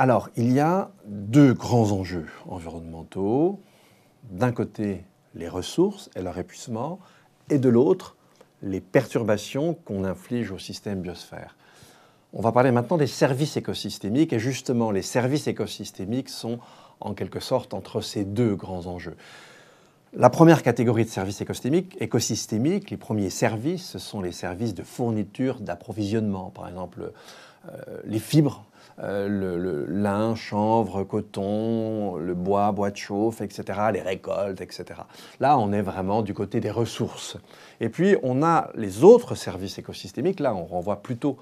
Alors, il y a deux grands enjeux environnementaux. D'un côté, les ressources et leur épuisement, et de l'autre, les perturbations qu'on inflige au système biosphère. On va parler maintenant des services écosystémiques, et justement, les services écosystémiques sont en quelque sorte entre ces deux grands enjeux. La première catégorie de services écosystémiques, écosystémiques, les premiers services, ce sont les services de fourniture, d'approvisionnement, par exemple les fibres, euh, le, lin, chanvre, coton, le bois, bois de chauffe, etc., les récoltes, etc. Là, on est vraiment du côté des ressources. Et puis, on a les autres services écosystémiques. Là, on renvoie plutôt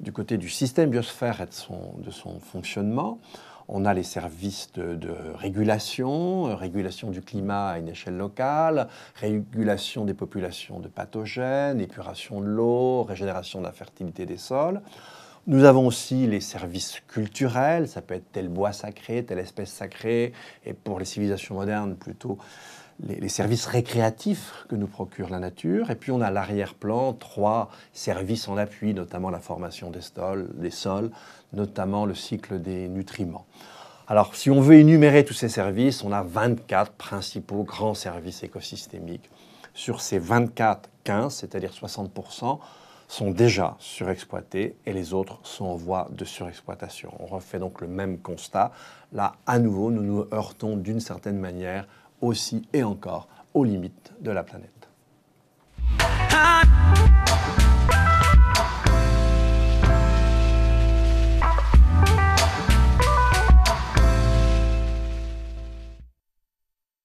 du côté du système biosphère et de son, fonctionnement. On a les services de, régulation, euh, régulation du climat à une échelle locale, régulation des populations de pathogènes, épuration de l'eau, régénération de la fertilité des sols. Nous avons aussi les services culturels, ça peut être tel bois sacré, telle espèce sacrée, et pour les civilisations modernes, plutôt les, services récréatifs que nous procure la nature. Et puis on a l'arrière-plan, trois services en appui, notamment la formation des sols, des sols, notamment le cycle des nutriments. Alors si on veut énumérer tous ces services, on a 24 principaux grands services écosystémiques. Sur ces 24, 15, c'est-à-dire 60%, sont déjà surexploités et les autres sont en voie de surexploitation. On refait donc le même constat. Là, à nouveau, nous nous heurtons d'une certaine manière aussi et encore aux limites de la planète.